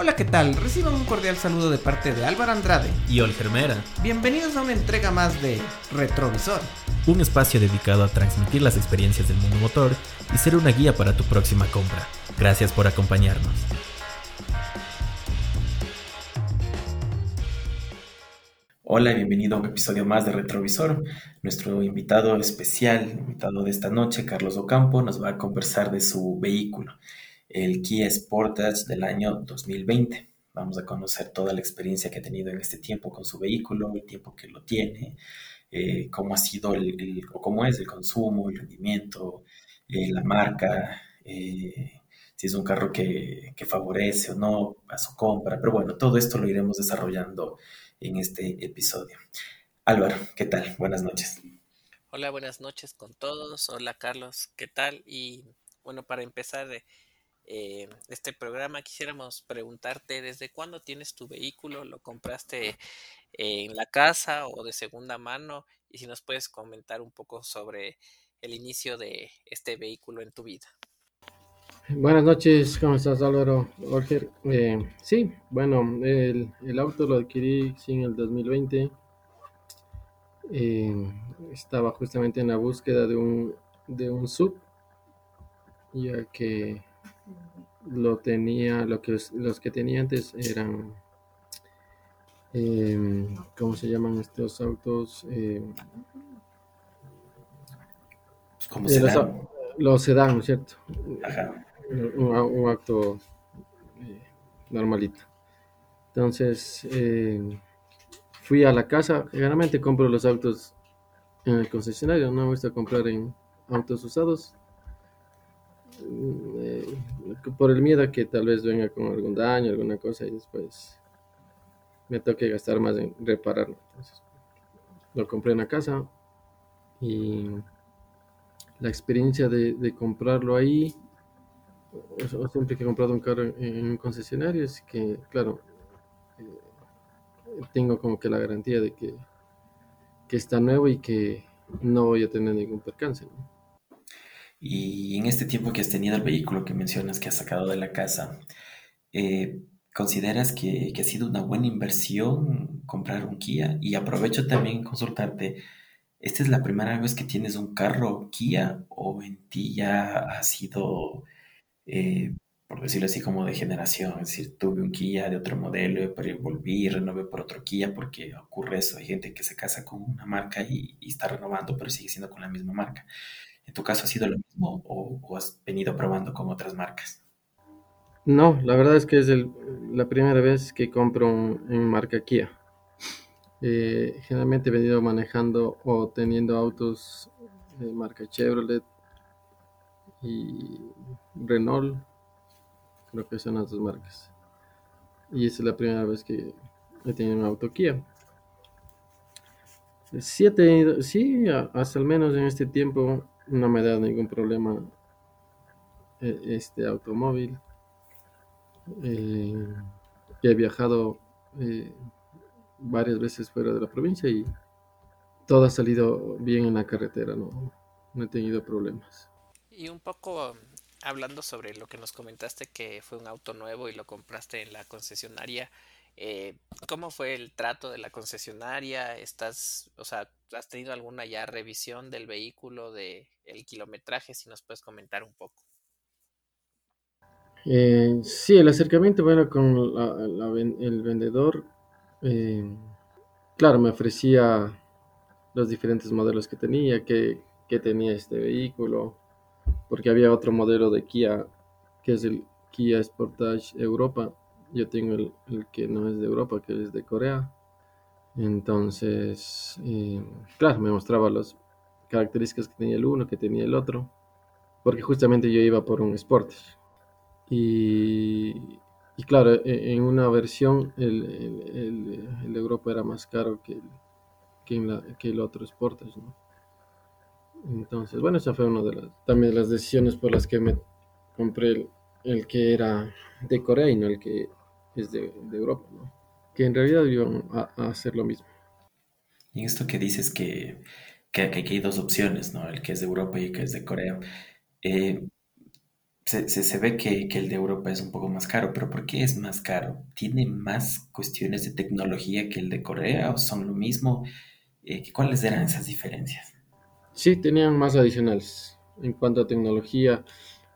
Hola, ¿qué tal? Reciban un cordial saludo de parte de Álvaro Andrade. Y Olgermera. Bienvenidos a una entrega más de Retrovisor. Un espacio dedicado a transmitir las experiencias del mundo motor y ser una guía para tu próxima compra. Gracias por acompañarnos. Hola y bienvenido a un episodio más de Retrovisor. Nuestro invitado especial, invitado de esta noche, Carlos Ocampo, nos va a conversar de su vehículo el Kia Sportage del año 2020. Vamos a conocer toda la experiencia que ha tenido en este tiempo con su vehículo, el tiempo que lo tiene, eh, cómo ha sido el, o cómo es el consumo, el rendimiento, eh, la marca, eh, si es un carro que, que, favorece o no a su compra. Pero bueno, todo esto lo iremos desarrollando en este episodio. Álvaro, ¿qué tal? Buenas noches. Hola, buenas noches con todos. Hola Carlos, ¿qué tal? Y bueno, para empezar, eh, este programa, quisiéramos preguntarte desde cuándo tienes tu vehículo, lo compraste en la casa o de segunda mano y si nos puedes comentar un poco sobre el inicio de este vehículo en tu vida. Buenas noches, ¿cómo estás Álvaro? Jorge, eh, sí, bueno, el, el, auto lo adquirí sí, en el 2020. Eh, estaba justamente en la búsqueda de un, de un sub, ya que lo tenía, lo que los que tenía antes eran, eh, ¿cómo se llaman estos autos? Eh, ¿Cómo se los, los sedán, ¿cierto? Un, un, auto eh, normalito. Entonces, eh, fui a la casa, generalmente compro los autos en el concesionario, no me gusta comprar en autos usados eh, por el miedo a que tal vez venga con algún daño, alguna cosa y después me toque gastar más en repararlo. Lo compré en la casa y la experiencia de, comprarlo ahí, o, siempre que he comprado un carro en, un concesionario, es que, claro, eh, tengo como que la garantía de que, que está nuevo y que no voy a tener ningún percance. ¿no? Y en este tiempo que has tenido el vehículo que mencionas que has sacado de la casa, eh, ¿consideras que, ha sido una buena inversión comprar un Kia? Y aprovecho también consultarte, ¿esta es la primera vez que tienes un carro Kia o en ti ya ha sido, eh, por decirlo así, como de generación? Es decir, tuve un Kia de otro modelo, pero volví, renové por otro Kia porque ocurre eso. Hay gente que se casa con una marca y, y está renovando, pero sigue siendo con la misma marca. ¿En tu caso ha sido lo mismo o, has venido probando con otras marcas? No, la verdad es que es la primera vez que compro en marca Kia. Eh, generalmente he venido manejando o teniendo autos de marca Chevrolet y Renault, creo que son las dos marcas. Y esa es la primera vez que he tenido un auto Kia. Sí, he tenido, sí, hasta al menos en este tiempo no me da ningún problema eh, este automóvil. Eh, he viajado eh, varias veces fuera de la provincia y todo ha salido bien en la carretera, no, no he tenido problemas. Y un poco hablando sobre lo que nos comentaste que fue un auto nuevo y lo compraste en la concesionaria, eh, ¿Cómo fue el trato de la concesionaria? ¿Estás, o sea, has tenido alguna ya revisión del vehículo, de el kilometraje? Si nos puedes comentar un poco. Eh, sí, el acercamiento, bueno, con el vendedor, eh, claro, me ofrecía los diferentes modelos que tenía, que, que tenía este vehículo, porque había otro modelo de Kia, que es el Kia Sportage Europa, yo tengo el, que no es de Europa, que es de Corea. Entonces, eh, claro, me mostraba las características que tenía el uno, que tenía el otro, porque justamente yo iba por un Sportage. Y, y claro, e, en una versión el, el, de Europa era más caro que el, que, el otro Sportage. Entonces, bueno, esa fue una de las, también las decisiones por las que me compré el, que era de Corea y no el que es de, Europa, ¿no? que en realidad iban a, hacer lo mismo. Y esto que dices que, que, hay dos opciones, ¿no? el que es de Europa y el que es de Corea. Eh, se, se, se ve que, que, el de Europa es un poco más caro, pero ¿por qué es más caro? ¿Tiene más cuestiones de tecnología que el de Corea o son lo mismo? Eh, ¿Cuáles eran esas diferencias? Sí, tenían más adicionales. En cuanto a tecnología,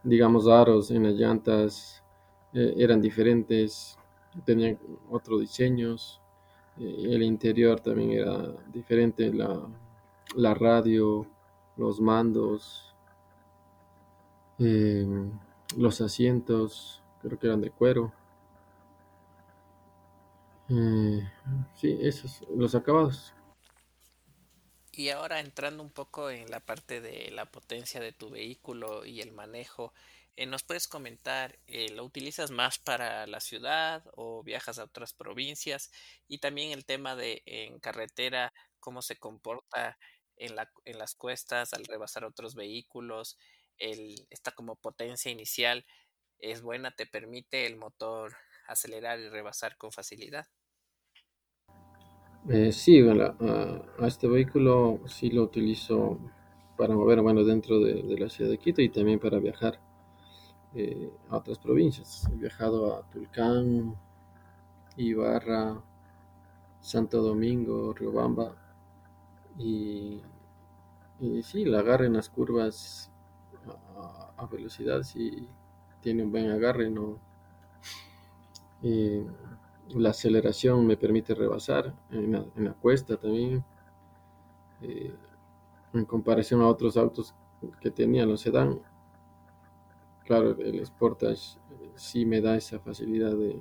digamos, aros en las llantas eh, eran diferentes, tenían otros diseños. Eh, el interior también era diferente, la, la radio, los mandos, eh, los asientos, creo que eran de cuero. Eh, sí, esos, los acabados. Y ahora entrando un poco en la parte de la potencia de tu vehículo y el manejo, eh, ¿nos puedes comentar, eh, lo utilizas más para la ciudad o viajas a otras provincias? Y también el tema de en carretera, cómo se comporta en, la, en las cuestas al rebasar otros vehículos, esta como potencia inicial es buena, te permite el motor acelerar y rebasar con facilidad. Eh, sí, bueno, a, este vehículo sí lo utilizo para mover, bueno, dentro de, de la ciudad de Quito y también para viajar eh, a otras provincias. He viajado a Tulcán, Ibarra, Santo Domingo, Riobamba y, sí, la agarre en las curvas a, velocidad, sí tiene un buen agarre, no. La aceleración me permite rebasar en la, en la cuesta también. Eh, en comparación a otros autos que tenía los sedán, claro, el Sportage sí me da esa facilidad de,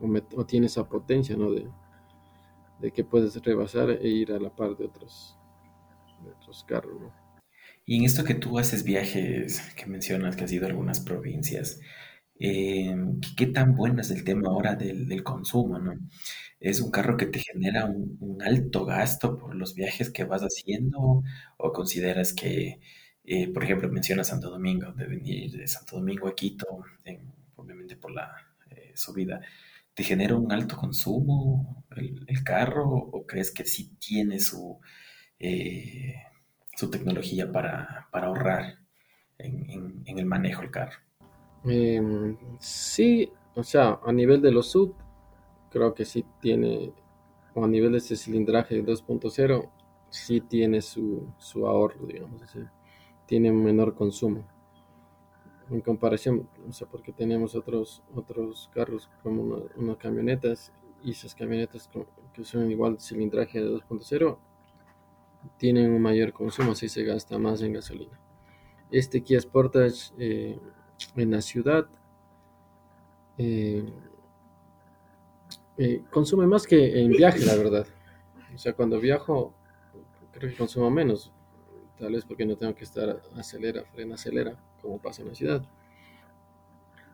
o, me, o tiene esa potencia, ¿no? De, de, que puedes rebasar e ir a la par de otros, de otros carros, ¿no? Y en esto que tú haces viajes, que mencionas que has ido a algunas provincias, eh, ¿qué tan bueno es el tema ahora del, del, consumo, ¿no? ¿Es un carro que te genera un, alto gasto por los viajes que vas haciendo o consideras que, eh, por ejemplo, mencionas Santo Domingo, de venir de Santo Domingo a Quito, en, obviamente por la eh, subida, ¿te genera un alto consumo el, carro o crees que sí tiene su, eh, su tecnología para, para ahorrar en, el manejo del carro? Eh, sí, o sea, a nivel de los sub, creo que sí tiene, o a nivel de ese cilindraje 2.0, sí tiene su, su, ahorro, digamos así. Tiene un menor consumo. En comparación, o sea, porque tenemos otros, otros carros como una, unas camionetas y esas camionetas que son igual cilindraje de 2.0 tienen un mayor consumo, así se gasta más en gasolina. Este Kia Sportage eh, en la ciudad eh, eh, consume más que en viaje, la verdad. O sea, cuando viajo, creo que consumo menos. Tal vez porque no tengo que estar acelera, frena, acelera, como pasa en la ciudad.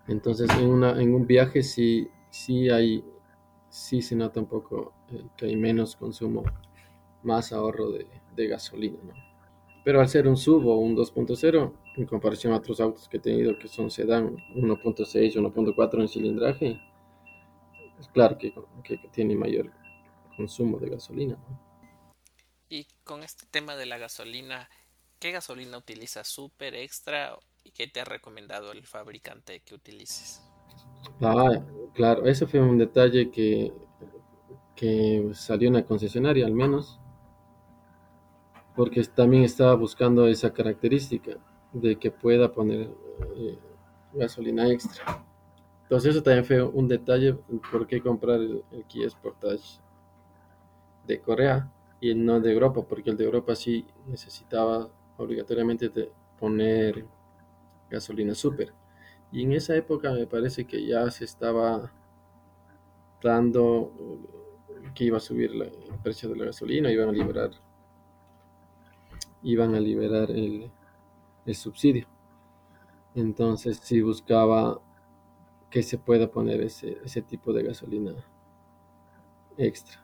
Entonces, en, una, en un viaje sí, sí hay, sí se nota un poco eh, que hay menos consumo, más ahorro de, de gasolina, ¿no? Pero al ser un sub o un 2.0, en comparación a otros autos que he tenido que son sedán 1.6, 1.4 en cilindraje, es claro que, que, tiene mayor consumo de gasolina. ¿no? Y con este tema de la gasolina, ¿qué gasolina utilizas? ¿Super, extra? ¿Y qué te ha recomendado el fabricante que utilices? Ah, claro, ese fue un detalle que, que salió en la concesionaria al menos porque también estaba buscando esa característica de que pueda poner eh, gasolina extra. Entonces eso también fue un detalle por qué comprar el, el, Kia Sportage de Corea y no de Europa, porque el de Europa sí necesitaba obligatoriamente de poner gasolina super. Y en esa época me parece que ya se estaba dando que iba a subir la, el precio de la gasolina, iban a liberar iban a liberar el, el subsidio. Entonces sí buscaba que se pueda poner ese, ese tipo de gasolina extra.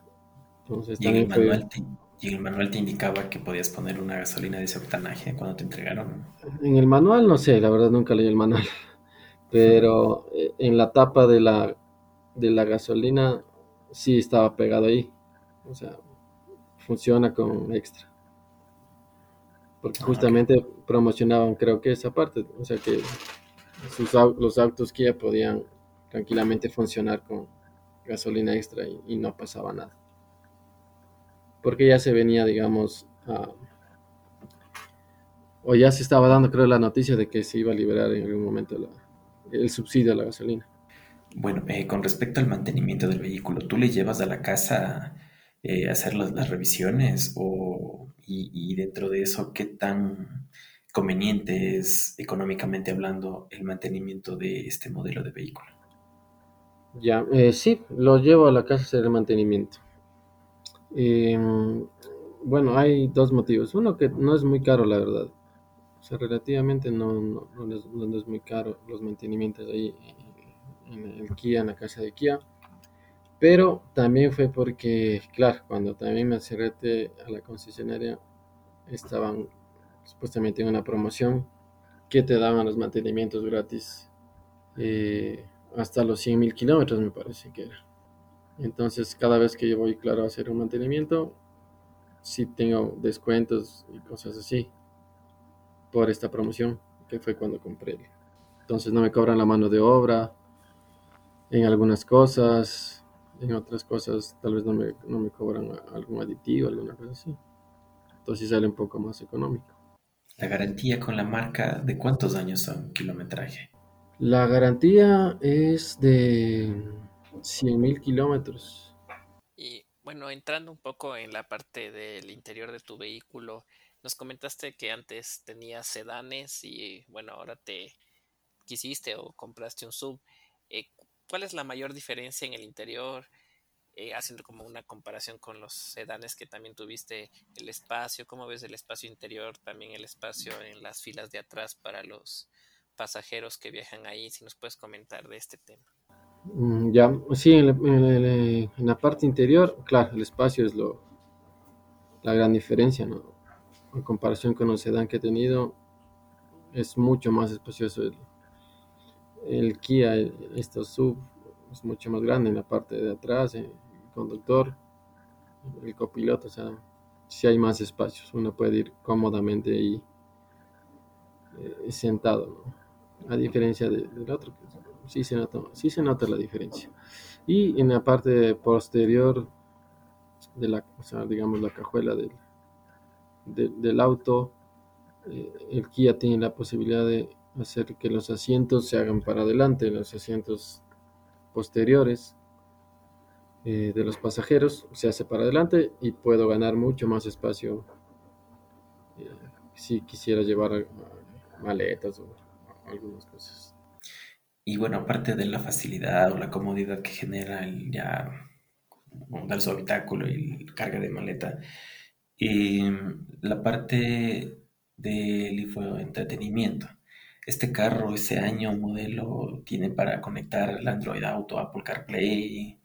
Entonces, ¿Y, también fue... te, ¿Y el manual te indicaba que podías poner una gasolina de ese octanaje cuando te entregaron? En el manual no sé, la verdad nunca leí el manual. Pero eh, en la tapa de la, de la gasolina sí estaba pegado ahí. O sea, funciona con extra porque justamente promocionaban creo que esa parte, o sea que sus, los autos Kia podían tranquilamente funcionar con gasolina extra y, y no pasaba nada. Porque ya se venía, digamos, a- o ya se estaba dando, creo, la noticia de que se iba a liberar en algún momento la- el subsidio a la gasolina. Bueno, eh, con respecto al mantenimiento del vehículo, ¿tú le llevas a la casa eh, a hacer las, las revisiones o, y, y dentro de eso, qué tan conveniente es económicamente hablando el mantenimiento de este modelo de vehículo? Ya, eh, sí, lo llevo a la casa a hacer el mantenimiento. Eh, bueno, hay dos motivos. Uno que no es muy caro, la verdad. O sea, relativamente no, no, no es, muy caro los mantenimientos ahí en Kia, en la casa de Kia. Pero también fue porque, claro, cuando también me acerqué a la concesionaria, estaban supuestamente en una promoción que te daban los mantenimientos gratis eh, hasta los 100 mil kilómetros, me parece que era. Entonces, cada vez que yo voy, claro, a hacer un mantenimiento, sí tengo descuentos y cosas así por esta promoción, que fue cuando compré. Entonces, no me cobran la mano de obra en algunas cosas, en otras cosas tal vez no me, no me cobran algún aditivo, alguna cosa así. Entonces, sale un poco más económico. La garantía con la marca, ¿de cuántos años son kilometraje? La garantía es de 100 mil kilómetros. Y bueno, entrando un poco en la parte del interior de tu vehículo, nos comentaste que antes tenías sedanes y bueno, ahora te quisiste o compraste un sub. Eh, ¿Cuál es la mayor diferencia en el interior? Eh, haciendo como una comparación con los sedanes que también tuviste, el espacio, ¿cómo ves el espacio interior? También el espacio en las filas de atrás para los pasajeros que viajan ahí, si nos puedes comentar de este tema. Mm, Ya, sí, en la, en la- parte interior, claro, el espacio es lo, la gran diferencia, ¿no? En comparación con el sedán que he tenido, es mucho más espacioso el, el Kia, el- estos sub, es mucho más grande en la parte de atrás, el conductor, el copiloto, o sea, sí hay más espacios, uno puede ir cómodamente ahí eh, sentado, ¿no? A diferencia de- del otro, que sí se nota, sí se nota la diferencia. Y en la parte posterior de la, o sea, digamos, la cajuela del, de- del auto, eh, el Kia tiene la posibilidad de hacer que los asientos se hagan para adelante, los asientos posteriores eh, de los pasajeros se hace para adelante y puedo ganar mucho más espacio eh, si quisiera llevar maletas o algunas cosas. Y bueno, aparte de la facilidad o la comodidad que genera el ya montar su habitáculo y carga de maleta, eh, la parte del infoentretenimiento. Este carro, ese año, modelo, tiene para conectar el Android Auto, Apple CarPlay,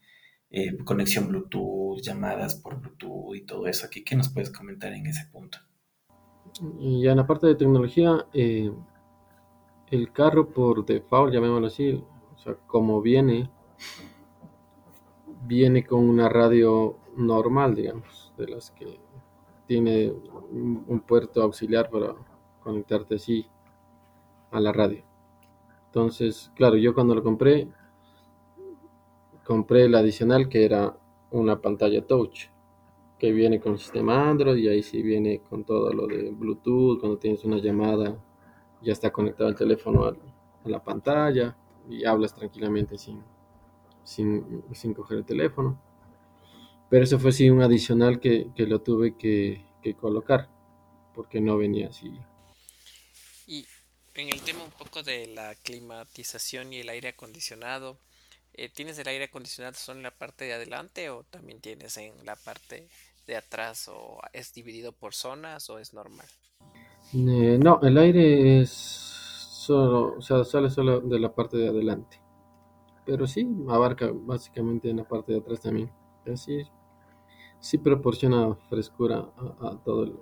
eh, conexión Bluetooth, llamadas por Bluetooth y todo eso. ¿Qué, qué nos puedes comentar en ese punto? Y ya en la parte de tecnología, eh, el carro por default, llamémoslo así, o sea, como viene, viene con una radio normal, digamos, de las que tiene un, puerto auxiliar para conectarte así a la radio. Entonces, claro, yo cuando lo compré, compré el adicional que era una pantalla touch, que viene con el sistema Android y ahí sí viene con todo lo de Bluetooth, cuando tienes una llamada ya está conectado el teléfono a, la pantalla y hablas tranquilamente sin, sin, sin coger el teléfono. Pero eso fue sí un adicional que, que lo tuve que, que colocar, porque no venía así. Y en el tema un poco de la climatización y el aire acondicionado, eh, ¿tienes el aire acondicionado solo en la parte de adelante o también tienes en la parte de atrás o es dividido por zonas o es normal? Eh, no, el aire es solo, o sea, sale solo de la parte de adelante. Pero sí, abarca básicamente en la parte de atrás también. Así sí proporciona frescura a, todo el,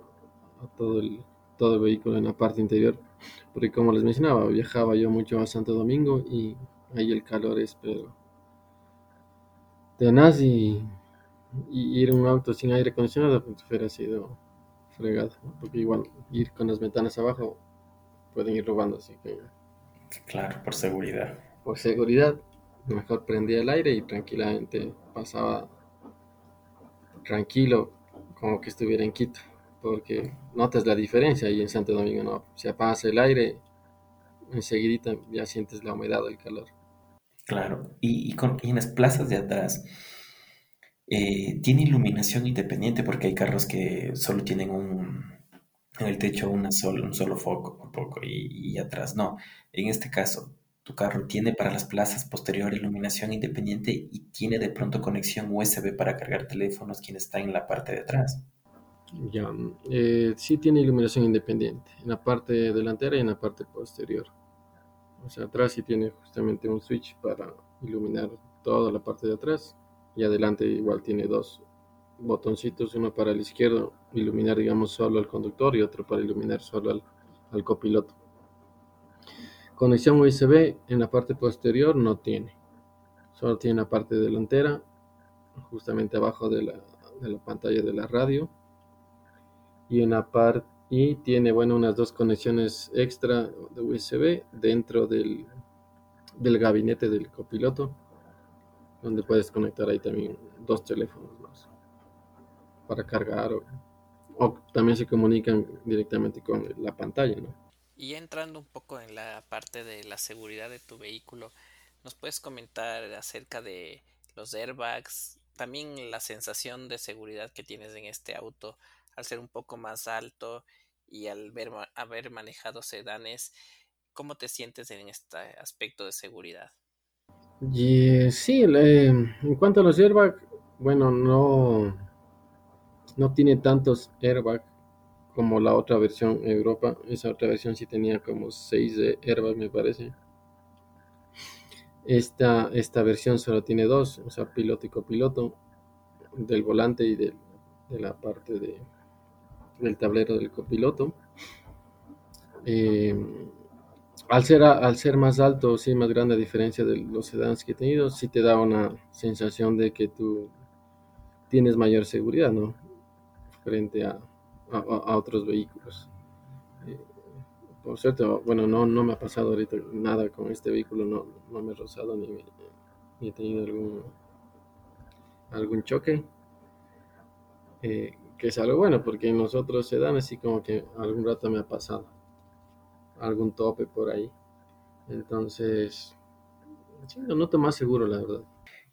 a todo el, todo el vehículo en la parte interior. Porque como les mencionaba, viajaba yo mucho a Santo Domingo y ahí el calor es pero tenaz y, y ir en un auto sin aire acondicionado pues hubiera sido Porque igual ir con las ventanas abajo pueden ir robando, así que Claro, por seguridad. Por seguridad, mejor prendía el aire y tranquilamente pasaba tranquilo como que estuviera en Quito, porque notas la diferencia y en Santo Domingo no, se apaga el aire, enseguida ya sientes la humedad, el calor. Claro, y, con, en las plazas de atrás, eh, tiene iluminación independiente porque hay carros que solo tienen un, en el techo una solo, un solo foco poco y, y, atrás no. En este caso, tu carro tiene para las plazas posterior iluminación independiente y tiene de pronto conexión USB para cargar teléfonos quien está en la parte de atrás. Ya, eh, sí tiene iluminación independiente en la parte delantera y en la parte posterior. O sea, atrás sí tiene justamente un switch para iluminar toda la parte de atrás y adelante igual tiene dos botoncitos, uno para el izquierdo, iluminar digamos solo al conductor y otro para iluminar solo al copiloto. Conexión USB en la parte posterior no tiene. Solo tiene la parte delantera, justamente abajo de la, pantalla de la radio. Y en la parte y tiene bueno unas dos conexiones extra de USB dentro del, del gabinete del copiloto donde puedes conectar ahí también dos teléfonos más para cargar o, también se comunican directamente con la pantalla ¿no? Y entrando un poco en la parte de la seguridad de tu vehículo, ¿nos puedes comentar acerca de los airbags? También la sensación de seguridad que tienes en este auto al ser un poco más alto y al ver, haber manejado sedanes, ¿cómo te sientes en este aspecto de seguridad? Y, sí, en cuanto a los airbags, bueno, no, no tiene tantos airbags como la otra versión Europa. Esa otra versión sí tenía como 6 de airbags, me parece. Esta, esta versión solo tiene dos, o sea, piloto y copiloto, del volante y de, la parte de, del tablero del copiloto. Eh, al, ser, al ser más alto, sí, más grande a diferencia de los sedans que he tenido, sí te da una sensación de que tú tienes mayor seguridad, ¿no? Frente a, a, otros vehículos. Eh, por cierto, bueno, no, no me ha pasado ahorita nada con este vehículo, no, no me he rozado ni, he tenido algún, algún choque. Eh, que es algo bueno, porque en los otros sedanes sí como que algún rato me ha pasado algún tope por ahí. Entonces, lo noto más seguro, la verdad.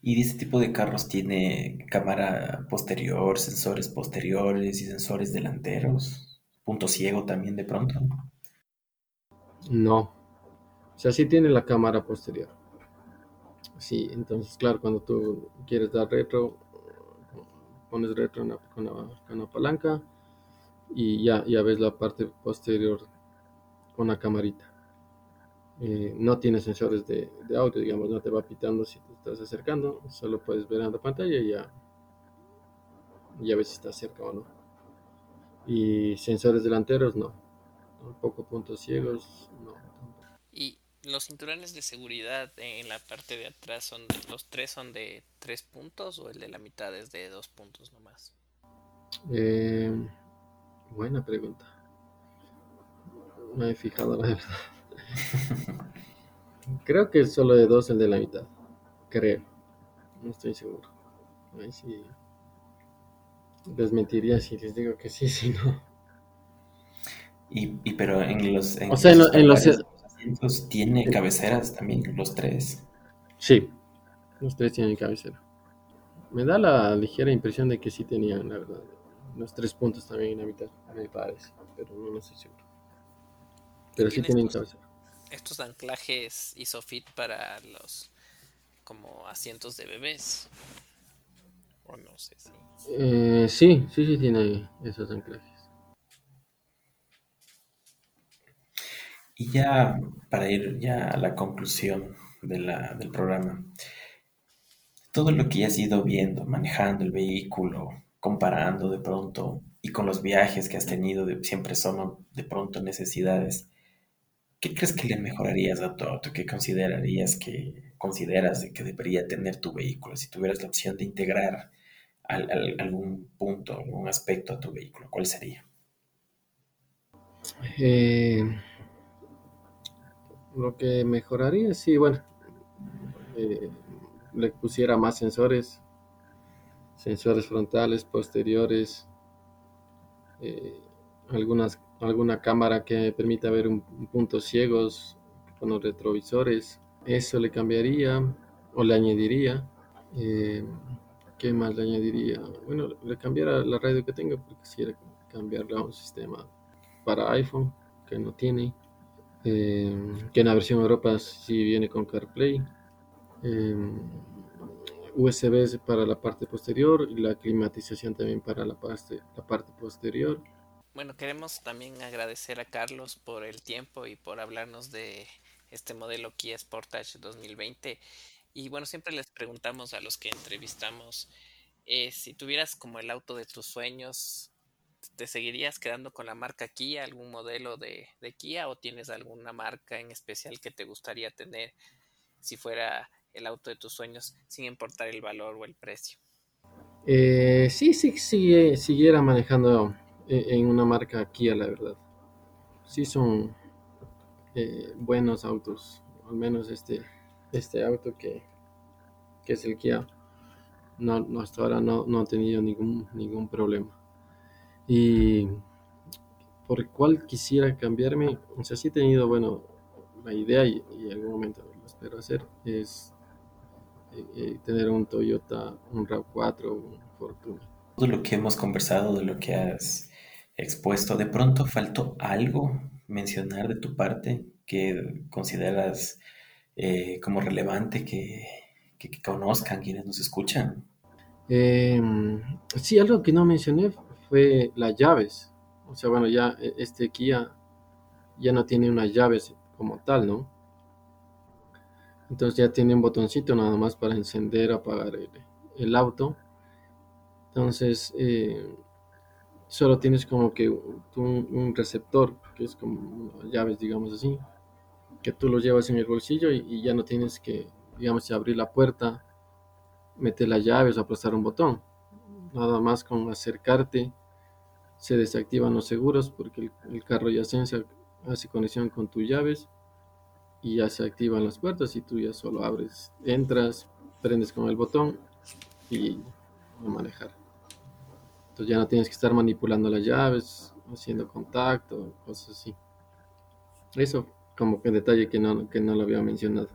¿Y este tipo de carros tiene cámara posterior, sensores posteriores y sensores delanteros? ¿Punto ciego también de pronto? No. O sea, sí tiene la cámara posterior. Sí, entonces, claro, cuando tú quieres dar retro, pones retro con, la, palanca y ya, ya ves la parte posterior con la camarita. Eh, no tiene sensores de, audio, digamos, no te va pitando si te estás acercando, solo puedes ver en la pantalla y ya, ya ves si está cerca o no. Y sensores delanteros, no. Tampoco puntos ciegos, no. Y los cinturones de seguridad en la parte de atrás son los tres son de tres puntos o el de la mitad es de dos puntos nomás. Eh, buena pregunta. Me he fijado la verdad. Creo que es solo de dos el de la mitad. Creo. No estoy seguro. Ahí sí. Desmentiría si les digo que sí, si no. Y, y pero en los. o sea, en, los, asientos tiene cabeceras también, los tres. Sí, los tres tienen cabecera. Me da la ligera impresión de que sí tenían, la verdad. Los tres puntos también en la mitad, me parece. Pero no, no estoy seguro. Pero sí tienen cabecera estos anclajes ISOFIT para los como asientos de bebés. O no sé si. Eh, sí, sí, sí tiene esos anclajes. Y ya para ir ya a la conclusión de la, del programa, todo lo que has ido viendo, manejando el vehículo, comparando de pronto y con los viajes que has tenido, de, siempre son de pronto necesidades ¿Qué crees que le mejorarías a tu auto? ¿Qué considerarías que consideras de que debería tener tu vehículo? Si tuvieras la opción de integrar algún punto, algún aspecto a tu vehículo, ¿cuál sería? Eh, Lo que mejoraría, sí, bueno, eh, le pusiera más sensores, sensores frontales, posteriores, eh, algunas, alguna cámara que permita ver un, puntos ciegos con los retrovisores. Eso le cambiaría o le añadiría. Eh, ¿Qué más le añadiría? Bueno, le cambiara la radio que tengo porque quisiera cambiarle a un sistema para iPhone que no tiene. Eh, que en la versión Europa sí viene con CarPlay. Eh, USB para la parte posterior y la climatización también para la parte, la parte posterior. Bueno, queremos también agradecer a Carlos por el tiempo y por hablarnos de este modelo Kia Sportage 2020 y bueno, siempre les preguntamos a los que entrevistamos, eh, si tuvieras como el auto de tus sueños, ¿te seguirías quedando con la marca Kia, algún modelo de, Kia o tienes alguna marca en especial que te gustaría tener si fuera el auto de tus sueños, sin importar el valor o el precio? Eh, sí, sí, sí, siguiera manejando en una marca Kia, la verdad. Sí son buenos autos, al menos este este auto que, es el Kia. No, hasta ahora no, no ha tenido ningún, ningún problema. Y por el cual quisiera cambiarme, o sea, sí he tenido, bueno, la idea y, en algún momento lo espero hacer, es eh, eh, tener un Toyota, un RAV4, un Fortuna. Todo lo que hemos conversado, de lo que has expuesto, ¿de pronto faltó algo mencionar de tu parte que consideras eh, como relevante que, conozcan quienes nos escuchan? Em, sí, algo que no mencioné fue las llaves. O sea, bueno, ya e, este Kia ya no tiene unas llaves como tal, ¿no? Entonces ya tiene un botoncito nada más para encender apagar el, auto. Entonces, eh, solo tienes como que un, un, receptor, que es como llaves, digamos así, que tú lo llevas en el bolsillo y, ya no tienes que, digamos, abrir la puerta, meter las llaves o aplastar un botón. Nada más con acercarte se desactivan los seguros porque el, carro ya se hace conexión con tus llaves y ya se activan las puertas y tú ya solo abres, entras, prendes con el botón y a manejar. Entonces ya no tienes que estar manipulando las llaves, haciendo contacto, cosas así. Eso como que detalle que no, que no lo había mencionado.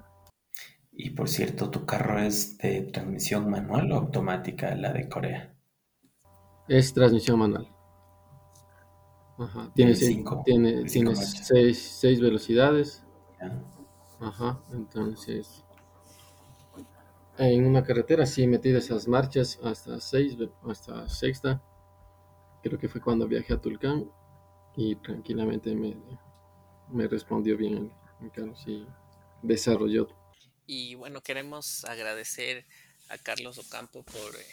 Y por cierto, ¿tu carro es de transmisión manual o automática, la de Corea? Es transmisión manual. Ajá. Tiene, cinco, tiene, tiene seis, velocidades. Ajá, entonces. En una carretera sí metí esas marchas hasta seis, hasta sexta. Creo que fue cuando viajé a Tulcán y tranquilamente me, me respondió bien Carlos y desarrolló. Y bueno, queremos agradecer a Carlos Ocampo por eh,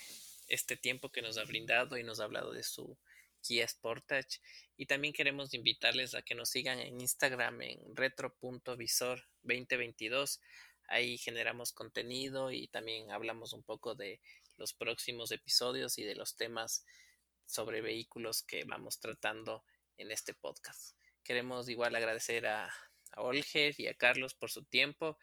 este tiempo que nos ha brindado y nos ha hablado de su Kia Sportage. Y también queremos invitarles a que nos sigan en Instagram en retro.visor2022. Ahí generamos contenido y también hablamos un poco de los próximos episodios y de los temas sobre vehículos que vamos tratando en este podcast. Queremos igual agradecer a, a Olger y a Carlos por su tiempo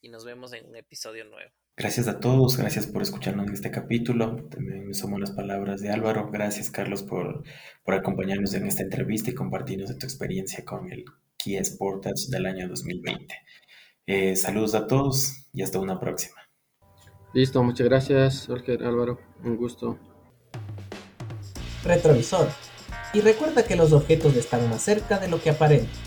y nos vemos en un episodio nuevo. Gracias a todos, gracias por escucharnos en este capítulo. También me sumo las palabras de Álvaro. Gracias, Carlos, por, por acompañarnos en esta entrevista y compartirnos de tu experiencia con el Kia Sportage del año 2020. Eh, saludos a todos y hasta una próxima. Listo, muchas gracias, Olger, Álvaro. Un gusto. Retrovisor y recuerda que los objetos están más cerca de lo que aparentan.